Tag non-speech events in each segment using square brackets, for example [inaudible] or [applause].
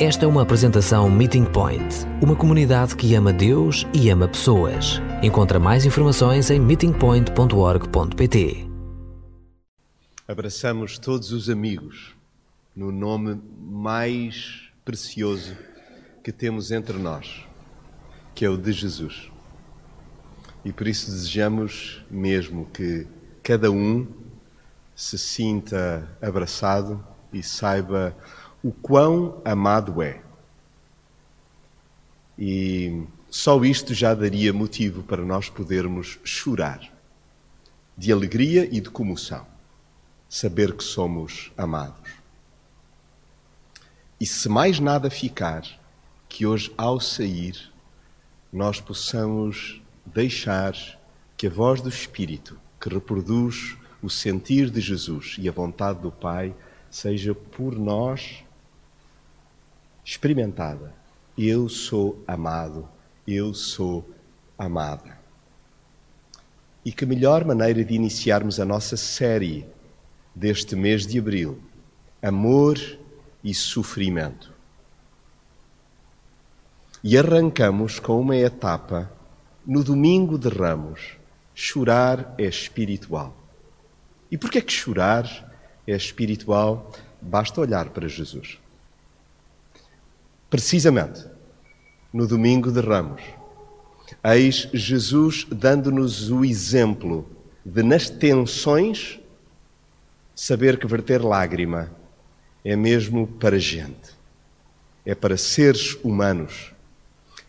Esta é uma apresentação Meeting Point, uma comunidade que ama Deus e ama pessoas. Encontra mais informações em meetingpoint.org.pt. Abraçamos todos os amigos no nome mais precioso que temos entre nós, que é o de Jesus. E por isso desejamos mesmo que cada um se sinta abraçado e saiba o quão amado é. E só isto já daria motivo para nós podermos chorar de alegria e de comoção, saber que somos amados. E se mais nada ficar, que hoje ao sair nós possamos deixar que a voz do Espírito, que reproduz o sentir de Jesus e a vontade do Pai, seja por nós experimentada. Eu sou amado, eu sou amada. E que melhor maneira de iniciarmos a nossa série deste mês de abril: Amor e Sofrimento. E arrancamos com uma etapa no domingo de Ramos. Chorar é espiritual. E por que é que chorar é espiritual? Basta olhar para Jesus. Precisamente no domingo de Ramos, eis Jesus dando-nos o exemplo de, nas tensões, saber que verter lágrima é mesmo para gente, é para seres humanos,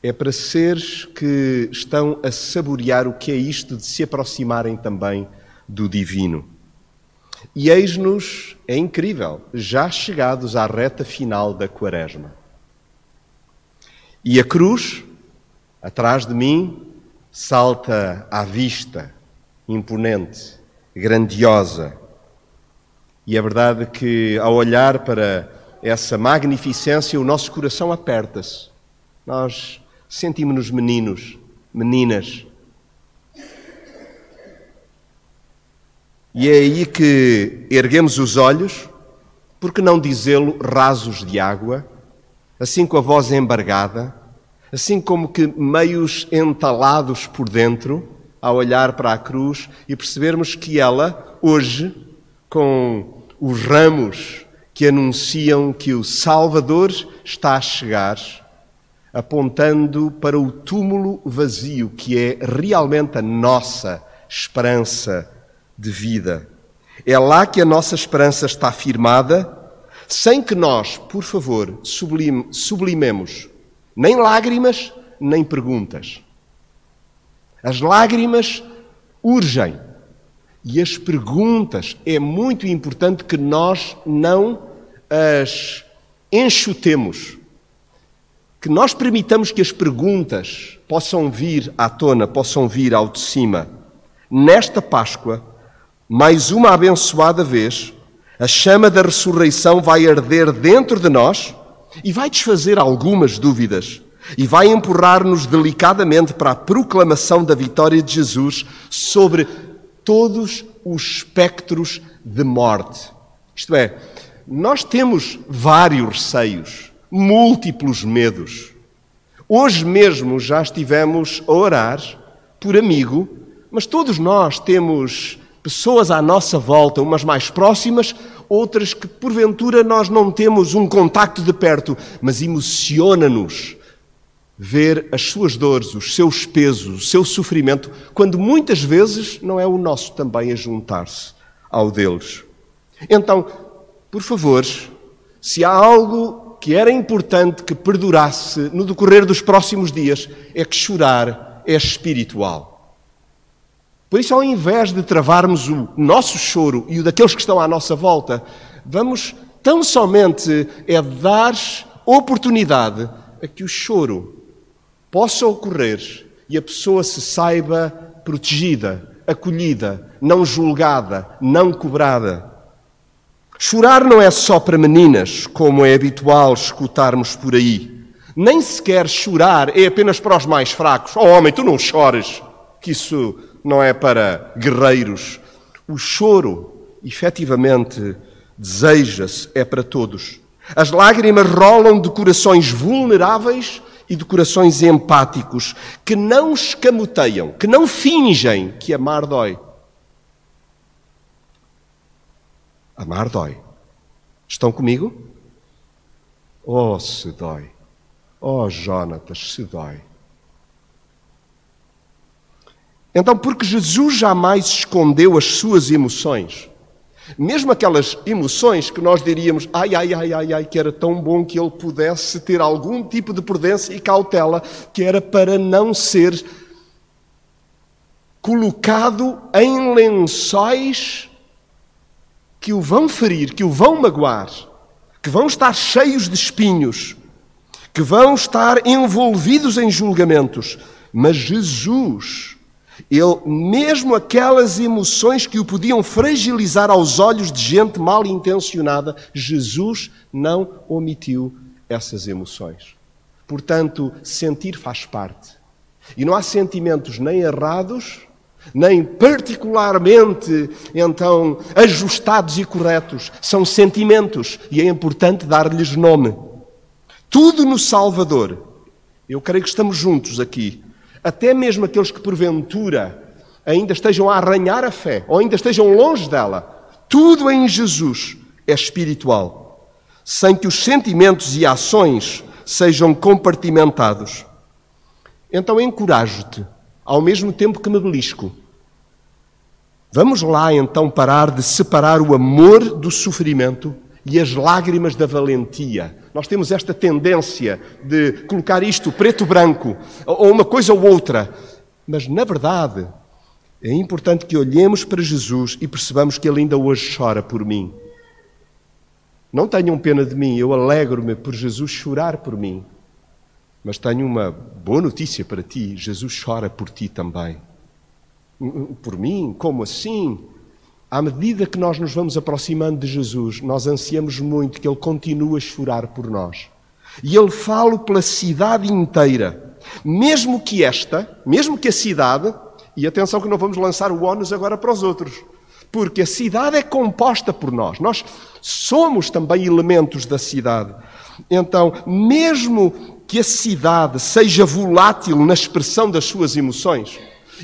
é para seres que estão a saborear o que é isto de se aproximarem também do divino. E eis-nos, é incrível, já chegados à reta final da Quaresma. E a cruz, atrás de mim, salta à vista, imponente, grandiosa. E é verdade que, ao olhar para essa magnificência, o nosso coração aperta-se. Nós sentimos-nos meninos, meninas. E é aí que erguemos os olhos, porque não dizê-lo rasos de água, assim com a voz embargada, assim como que meios entalados por dentro, ao olhar para a cruz e percebermos que ela, hoje, com os ramos que anunciam que o Salvador está a chegar, apontando para o túmulo vazio que é realmente a nossa esperança de vida. É lá que a nossa esperança está firmada sem que nós, por favor, sublime, sublimemos nem lágrimas, nem perguntas. As lágrimas urgem e as perguntas é muito importante que nós não as enxutemos, que nós permitamos que as perguntas possam vir à tona, possam vir ao de cima. Nesta Páscoa, mais uma abençoada vez, a chama da ressurreição vai arder dentro de nós e vai desfazer algumas dúvidas e vai empurrar-nos delicadamente para a proclamação da vitória de Jesus sobre todos os espectros de morte. Isto é, nós temos vários receios, múltiplos medos. Hoje mesmo já estivemos a orar por amigo, mas todos nós temos pessoas à nossa volta, umas mais próximas, outras que porventura nós não temos um contacto de perto, mas emociona-nos ver as suas dores, os seus pesos, o seu sofrimento, quando muitas vezes não é o nosso também a juntar-se ao deles. Então, por favor, se há algo que era importante que perdurasse no decorrer dos próximos dias, é que chorar é espiritual. Por isso, ao invés de travarmos o nosso choro e o daqueles que estão à nossa volta, vamos tão somente é dar oportunidade a que o choro possa ocorrer e a pessoa se saiba protegida, acolhida, não julgada, não cobrada. Chorar não é só para meninas, como é habitual escutarmos por aí. Nem sequer chorar é apenas para os mais fracos. Oh, homem, tu não chores, que isso não é para guerreiros. O choro, efetivamente, deseja-se, é para todos. As lágrimas rolam de corações vulneráveis e de corações empáticos, que não escamoteiam, que não fingem que amar dói. Amar dói. Estão comigo? Oh, se dói. Oh, Jonatas, se dói. Então, porque Jesus jamais escondeu as suas emoções, mesmo aquelas emoções que nós diríamos, ai, ai, ai, ai, ai, que era tão bom que ele pudesse ter algum tipo de prudência e cautela, que era para não ser colocado em lençóis que o vão ferir, que o vão magoar, que vão estar cheios de espinhos, que vão estar envolvidos em julgamentos. Mas Jesus ele, mesmo aquelas emoções que o podiam fragilizar aos olhos de gente mal intencionada, Jesus não omitiu essas emoções. Portanto, sentir faz parte. E não há sentimentos nem errados, nem particularmente então ajustados e corretos. São sentimentos e é importante dar-lhes nome. Tudo no Salvador. Eu creio que estamos juntos aqui até mesmo aqueles que porventura ainda estejam a arranhar a fé ou ainda estejam longe dela, tudo em Jesus é espiritual, sem que os sentimentos e ações sejam compartimentados. Então encorajo-te, ao mesmo tempo que me belisco. Vamos lá então parar de separar o amor do sofrimento e as lágrimas da valentia. Nós temos esta tendência de colocar isto preto-branco, ou uma coisa ou outra. Mas, na verdade, é importante que olhemos para Jesus e percebamos que Ele ainda hoje chora por mim. Não tenham pena de mim, eu alegro-me por Jesus chorar por mim. Mas tenho uma boa notícia para ti: Jesus chora por ti também. Por mim? Como assim? À medida que nós nos vamos aproximando de Jesus, nós ansiamos muito que Ele continue a chorar por nós. E Ele fala pela cidade inteira. Mesmo que esta, mesmo que a cidade, e atenção que não vamos lançar o ónus agora para os outros, porque a cidade é composta por nós. Nós somos também elementos da cidade. Então, mesmo que a cidade seja volátil na expressão das suas emoções,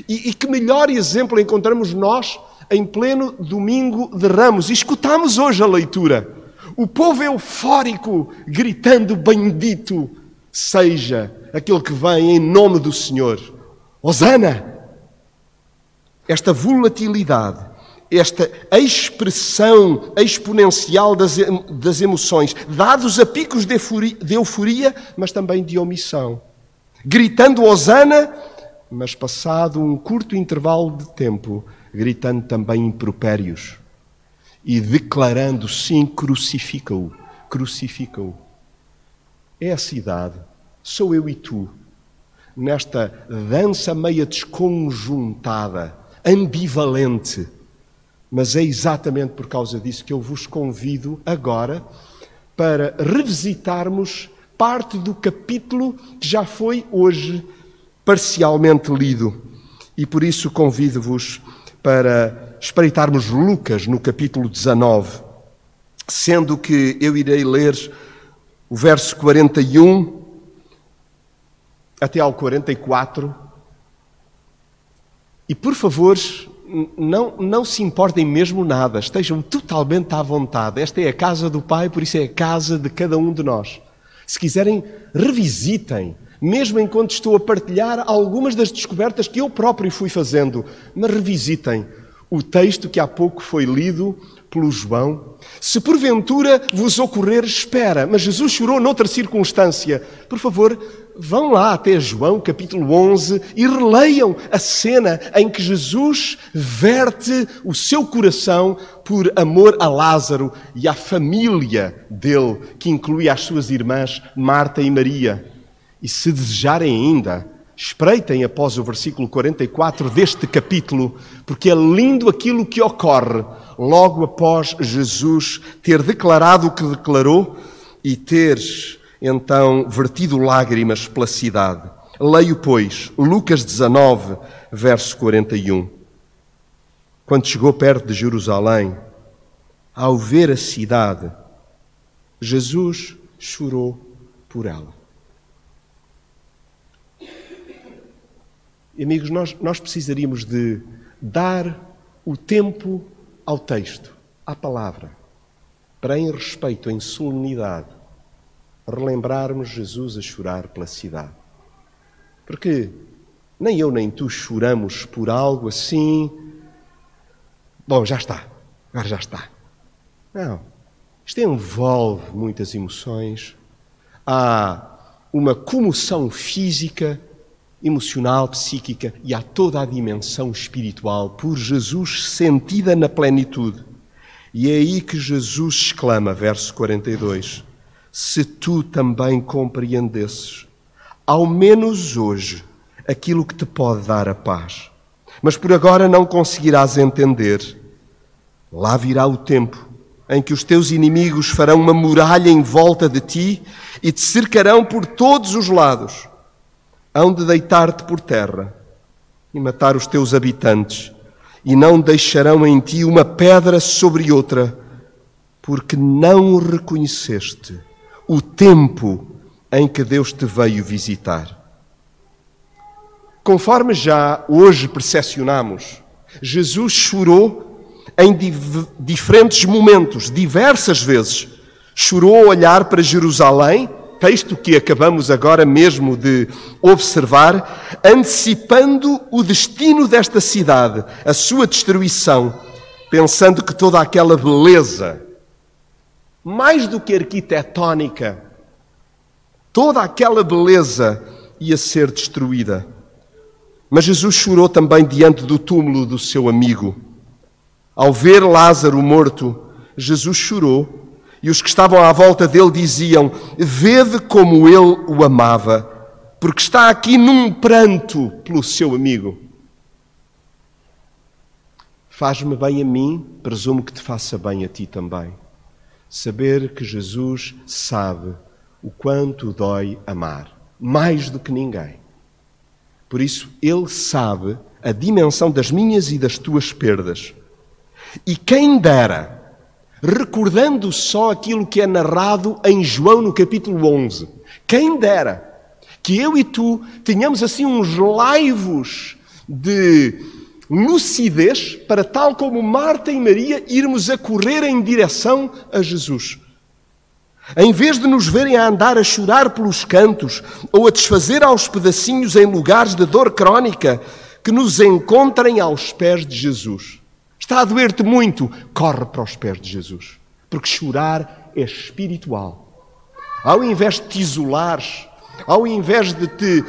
e, e que melhor exemplo encontramos nós em pleno domingo de Ramos. E escutamos hoje a leitura. O povo eufórico gritando: Bendito seja aquele que vem em nome do Senhor. Hosana! Esta volatilidade, esta expressão exponencial das, das emoções, dados a picos de euforia, de euforia, mas também de omissão. Gritando Hosana, mas passado um curto intervalo de tempo, gritando também impropérios e declarando: sim, crucifica-o, crucifica-o. É a cidade, sou eu e tu, nesta dança meia desconjuntada, ambivalente. Mas é exatamente por causa disso que eu vos convido agora para revisitarmos parte do capítulo que já foi hoje parcialmente lido. E por isso convido-vos para espreitarmos Lucas no capítulo 19, sendo que eu irei ler o verso 41 até ao 44. E por favor, não, não se importem mesmo nada, estejam totalmente à vontade. Esta é a casa do Pai, por isso é a casa de cada um de nós. Se quiserem, revisitem mesmo enquanto estou a partilhar algumas das descobertas que eu próprio fui fazendo. Mas revisitem o texto que há pouco foi lido pelo João. Se porventura vos ocorrer, espera, mas Jesus chorou noutra circunstância. Por favor, vão lá até João capítulo 11 e releiam a cena em que Jesus verte o seu coração por amor a Lázaro e à família dele, que inclui as suas irmãs Marta e Maria. E se desejarem ainda, espreitem após o versículo 44 deste capítulo, porque é lindo aquilo que ocorre logo após Jesus ter declarado o que declarou e ter então vertido lágrimas pela cidade. Leio, pois, Lucas 19, verso 41. Quando chegou perto de Jerusalém, ao ver a cidade, Jesus chorou por ela. Amigos, nós, nós precisaríamos de dar o tempo ao texto, à palavra, para, em respeito, em solenidade, relembrarmos Jesus a chorar pela cidade. Porque nem eu nem tu choramos por algo assim. Bom, já está, agora já está. Não. Isto envolve muitas emoções. Há uma comoção física, emocional, psíquica e há toda a dimensão espiritual por Jesus sentida na plenitude. E é aí que Jesus exclama, verso 42: Se tu também compreendesses, ao menos hoje, aquilo que te pode dar a paz. Mas por agora não conseguirás entender. Lá virá o tempo em que os teus inimigos farão uma muralha em volta de ti e te cercarão por todos os lados. Hão de deitar-te por terra e matar os teus habitantes, e não deixarão em ti uma pedra sobre outra, porque não reconheceste o tempo em que Deus te veio visitar. Conforme já hoje percepcionamos, Jesus chorou em diferentes momentos, diversas vezes. Chorou a olhar para Jerusalém, texto que acabamos agora mesmo de observar, antecipando o destino desta cidade, a sua destruição, pensando que toda aquela beleza, mais do que arquitetónica, toda aquela beleza ia ser destruída. Mas Jesus chorou também diante do túmulo do seu amigo. Ao ver Lázaro morto, Jesus chorou e os que estavam à volta dele diziam: Vede como ele o amava, porque está aqui num pranto pelo seu amigo. Faz-me bem a mim, presumo que te faça bem a ti também. Saber que Jesus sabe o quanto dói amar, mais do que ninguém. Por isso, Ele sabe a dimensão das minhas e das tuas perdas. E quem dera, recordando só aquilo que é narrado em João no capítulo 11, quem dera que eu e tu tenhamos assim uns laivos de lucidez para, tal como Marta e Maria, irmos a correr em direção a Jesus. Em vez de nos verem a andar a chorar pelos cantos ou a desfazer aos pedacinhos em lugares de dor crónica, que nos encontrem aos pés de Jesus. Está a doer-te muito? Corre para os pés de Jesus. Porque chorar é espiritual. Ao invés de te isolares, ao invés de te uh,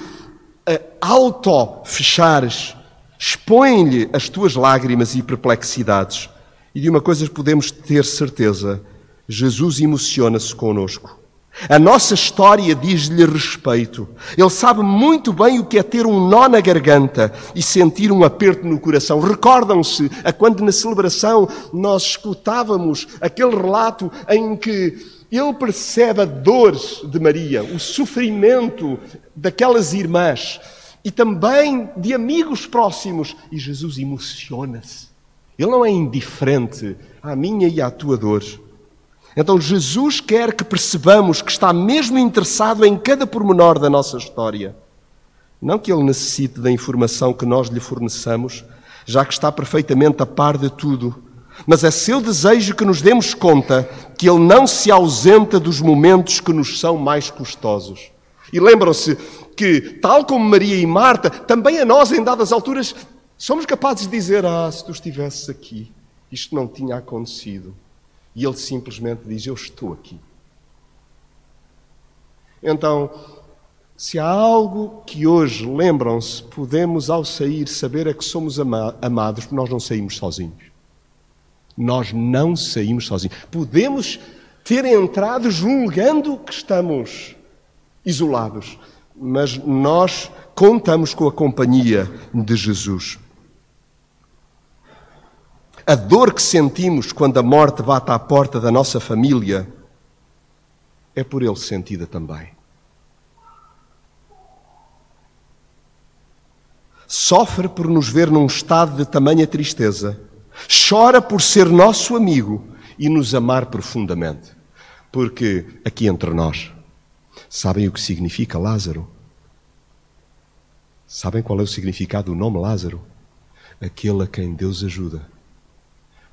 auto-fechares, expõe-lhe as tuas lágrimas e perplexidades. E de uma coisa podemos ter certeza: Jesus emociona-se conosco. A nossa história diz-lhe respeito. Ele sabe muito bem o que é ter um nó na garganta e sentir um aperto no coração. Recordam-se a quando na celebração nós escutávamos aquele relato em que ele percebe a dor de Maria, o sofrimento daquelas irmãs e também de amigos próximos. E Jesus emociona-se. Ele não é indiferente à minha e à tua dor. Então Jesus quer que percebamos que está mesmo interessado em cada pormenor da nossa história. Não que ele necessite da informação que nós lhe forneçamos, já que está perfeitamente a par de tudo, mas é seu desejo que nos demos conta que ele não se ausenta dos momentos que nos são mais custosos. E lembram-se que, tal como Maria e Marta, também a nós, em dadas alturas, somos capazes de dizer: Ah, se tu estivesses aqui, isto não tinha acontecido. E ele simplesmente diz: Eu estou aqui. Então, se há algo que hoje, lembram-se, podemos ao sair saber é que somos ama amados, porque nós não saímos sozinhos. Nós não saímos sozinhos. Podemos ter entrado julgando que estamos isolados, mas nós contamos com a companhia de Jesus. A dor que sentimos quando a morte bate à porta da nossa família é por ele sentida também. Sofre por nos ver num estado de tamanha tristeza. Chora por ser nosso amigo e nos amar profundamente. Porque aqui entre nós, sabem o que significa Lázaro? Sabem qual é o significado do nome Lázaro? Aquele a quem Deus ajuda.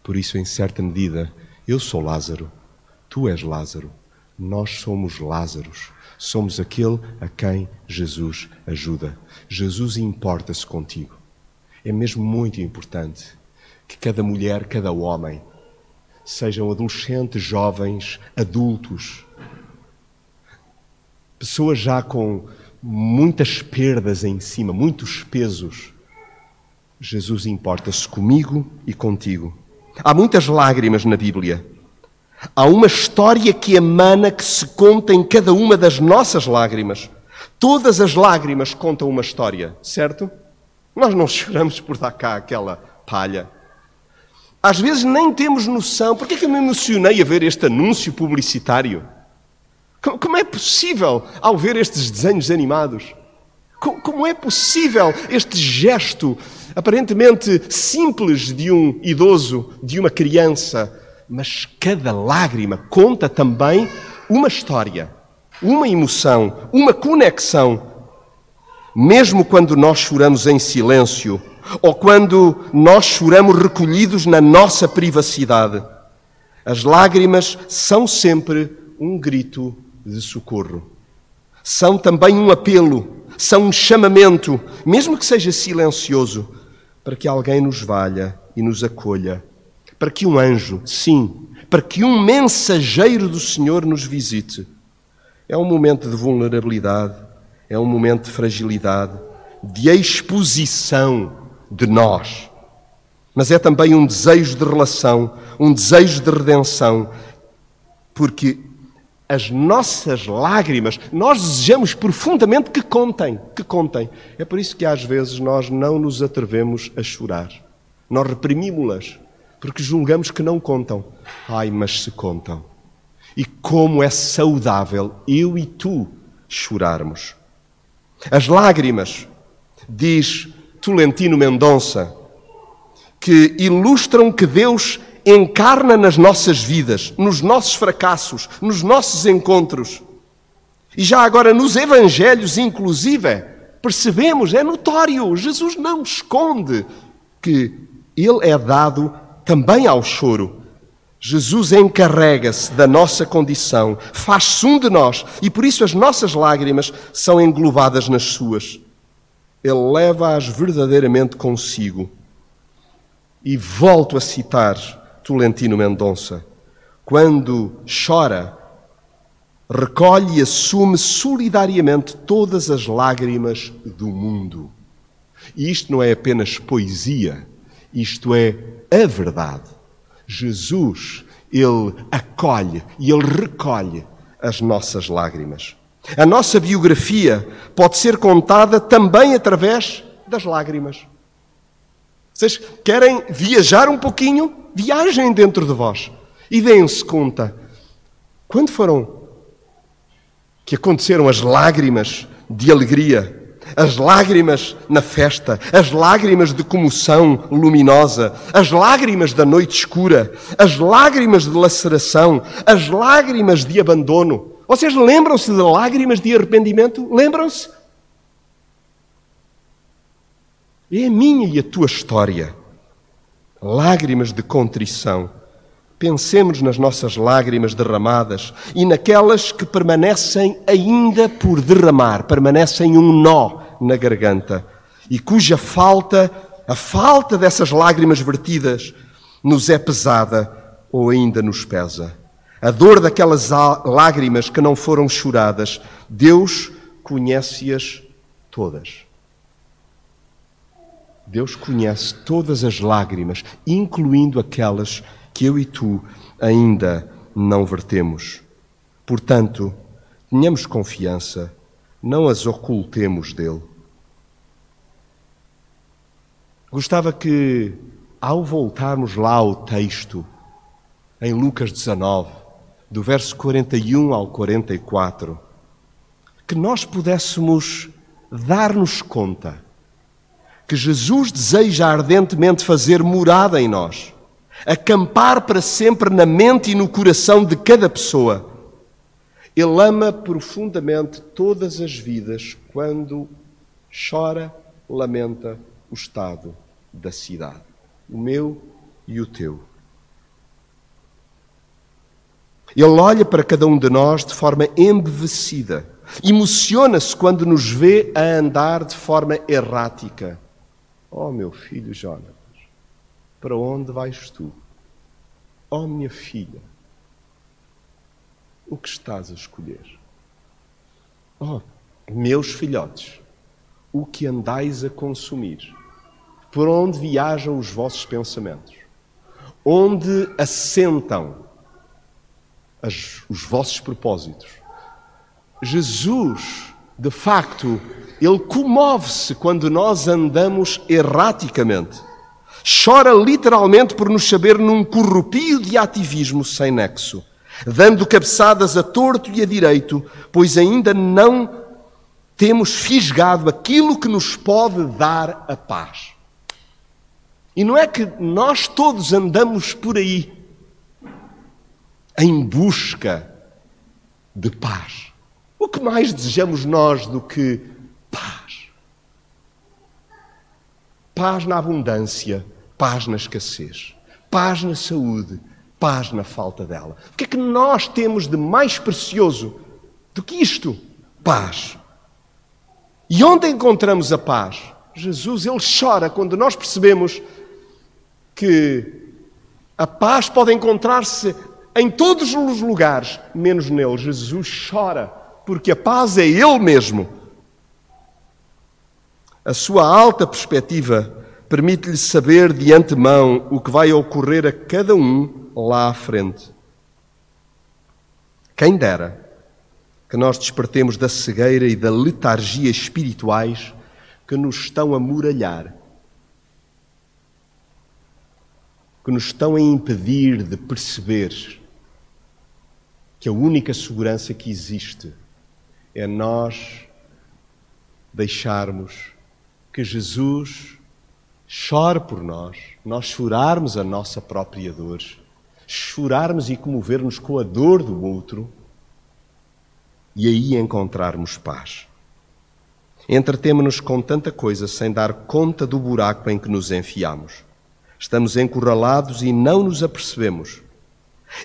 Por isso, em certa medida, eu sou Lázaro, tu és Lázaro, nós somos Lázaros, somos aquele a quem Jesus ajuda. Jesus importa-se contigo. É mesmo muito importante que cada mulher, cada homem, sejam adolescentes, jovens, adultos, pessoas já com muitas perdas em cima, muitos pesos. Jesus importa-se comigo e contigo. Há muitas lágrimas na Bíblia. Há uma história que emana, que se conta em cada uma das nossas lágrimas. Todas as lágrimas contam uma história, certo? Nós não [laughs] choramos por dar cá aquela palha. Às vezes nem temos noção. Por é que eu me emocionei a ver este anúncio publicitário? Como é possível, ao ver estes desenhos animados, como é possível este gesto aparentemente simples de um idoso, de uma criança, mas cada lágrima conta também uma história, uma emoção, uma conexão. Mesmo quando nós choramos em silêncio, ou quando nós choramos recolhidos na nossa privacidade, as lágrimas são sempre um grito de socorro. São também um apelo, são um chamamento, mesmo que seja silencioso, para que alguém nos valha e nos acolha, para que um anjo, sim, para que um mensageiro do Senhor nos visite. É um momento de vulnerabilidade, é um momento de fragilidade, de exposição de nós. Mas é também um desejo de relação, um desejo de redenção, porque as nossas lágrimas, nós desejamos profundamente que contem, que contem. É por isso que às vezes nós não nos atrevemos a chorar. Nós reprimimos-las, porque julgamos que não contam. Ai, mas se contam. E como é saudável eu e tu chorarmos. As lágrimas, diz Tolentino Mendonça, que ilustram que Deus encarna nas nossas vidas, nos nossos fracassos, nos nossos encontros. E já agora nos evangelhos, inclusive, percebemos, é notório, Jesus não esconde que ele é dado também ao choro. Jesus encarrega-se da nossa condição, faz-se um de nós e por isso as nossas lágrimas são englobadas nas suas ele leva-as verdadeiramente consigo. E volto a citar Tolentino Mendonça: quando chora, recolhe e assume solidariamente todas as lágrimas do mundo. E isto não é apenas poesia, isto é a verdade. Jesus, ele acolhe e ele recolhe as nossas lágrimas. A nossa biografia pode ser contada também através das lágrimas. Vocês querem viajar um pouquinho? Viajem dentro de vós e deem-se conta. Quando foram que aconteceram as lágrimas de alegria, as lágrimas na festa, as lágrimas de comoção luminosa, as lágrimas da noite escura, as lágrimas de laceração, as lágrimas de abandono, vocês lembram-se de lágrimas de arrependimento? Lembram-se? É a minha e a tua história. Lágrimas de contrição. Pensemos nas nossas lágrimas derramadas e naquelas que permanecem ainda por derramar, permanecem um nó na garganta e cuja falta, a falta dessas lágrimas vertidas, nos é pesada ou ainda nos pesa a dor daquelas lágrimas que não foram choradas, Deus conhece-as todas. Deus conhece todas as lágrimas, incluindo aquelas que eu e tu ainda não vertemos. Portanto, tenhamos confiança, não as ocultemos dele. Gostava que, ao voltarmos lá ao texto, em Lucas 19, do verso 41 ao 44, que nós pudéssemos dar-nos conta que Jesus deseja ardentemente fazer morada em nós, acampar para sempre na mente e no coração de cada pessoa, Ele ama profundamente todas as vidas quando chora, lamenta o estado da cidade, o meu e o teu. Ele olha para cada um de nós de forma embevecida, emociona-se quando nos vê a andar de forma errática. Oh, meu filho Jonas, para onde vais tu? Oh, minha filha, o que estás a escolher? Oh, meus filhotes, o que andais a consumir? Por onde viajam os vossos pensamentos? Onde assentam as, os vossos propósitos? Jesus, de facto, ele comove-se quando nós andamos erraticamente. Chora literalmente por nos saber num corrupio de ativismo sem nexo, dando cabeçadas a torto e a direito, pois ainda não temos fisgado aquilo que nos pode dar a paz. E não é que nós todos andamos por aí em busca de paz. O que mais desejamos nós do que paz? Paz na abundância, paz na escassez, paz na saúde, paz na falta dela. O que é que nós temos de mais precioso do que isto? Paz. E onde encontramos a paz? Jesus, ele chora quando nós percebemos que a paz pode encontrar-se em todos os lugares, menos nele. Jesus chora, porque a paz é Ele mesmo. A sua alta perspectiva permite-lhe saber de antemão o que vai ocorrer a cada um lá à frente. Quem dera que nós despertemos da cegueira e da letargia espirituais que nos estão a muralhar que nos estão a impedir de perceber que a única segurança que existe é nós deixarmos que Jesus chore por nós, nós chorarmos a nossa própria dor, chorarmos e comovermos com a dor do outro e aí encontrarmos paz. Entretemos-nos com tanta coisa sem dar conta do buraco em que nos enfiamos. Estamos encurralados e não nos apercebemos.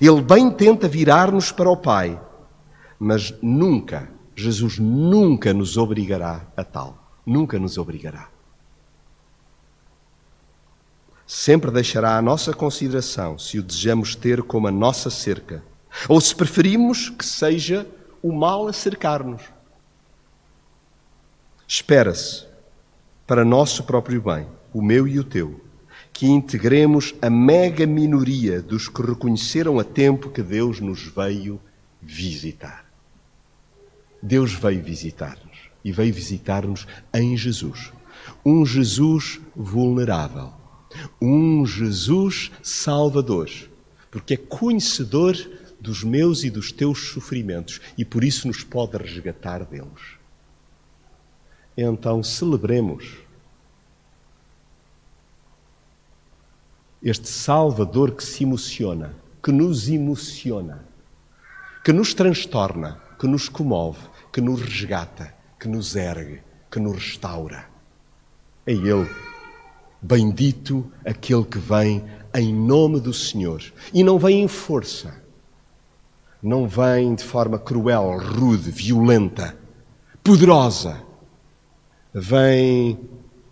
Ele bem tenta virar-nos para o Pai, mas nunca, Jesus nunca nos obrigará a tal. Nunca nos obrigará. Sempre deixará a nossa consideração se o desejamos ter como a nossa cerca, ou se preferimos que seja o mal a cercar-nos. Espera-se, para nosso próprio bem, o meu e o teu, que integremos a mega minoria dos que reconheceram a tempo que Deus nos veio visitar. Deus veio visitar-nos e veio visitar-nos em Jesus. Um Jesus vulnerável, um Jesus salvador, porque é conhecedor dos meus e dos teus sofrimentos e por isso nos pode resgatar deles. Então celebremos este Salvador que se emociona, que nos emociona, que nos transtorna, que nos comove, que nos resgata, que nos ergue, que nos restaura. É Ele. Bendito aquele que vem em nome do Senhor. E não vem em força. Não vem de forma cruel, rude, violenta, poderosa. Vem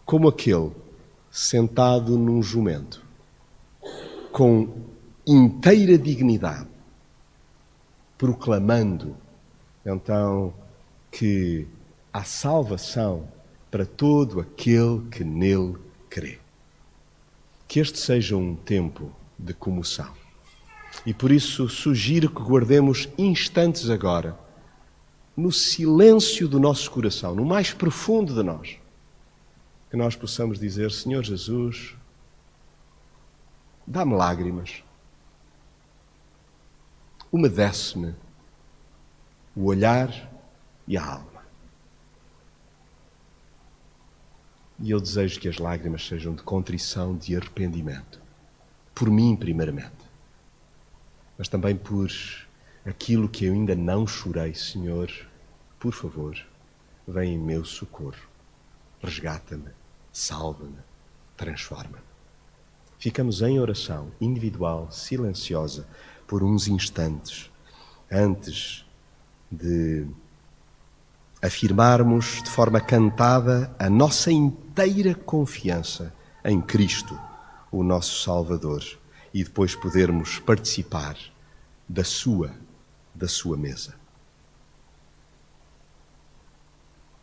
como aquele sentado num jumento com inteira dignidade, proclamando então que há salvação para todo aquele que nele crê. Que este seja um tempo de comoção. E por isso sugiro que guardemos instantes agora, no silêncio do nosso coração, no mais profundo de nós, que nós possamos dizer: Senhor Jesus, dá-me lágrimas, umedece-me o olhar e a alma. E eu desejo que as lágrimas sejam de contrição, de arrependimento. Por mim, primeiramente. Mas também por aquilo que eu ainda não chorei, Senhor, por favor, vem em meu socorro. Resgata-me, salva-me, transforma-me. Ficamos em oração individual, silenciosa, por uns instantes, antes de afirmarmos de forma cantada a nossa inteira confiança em Cristo, o nosso Salvador, e depois podermos participar da sua, da sua mesa.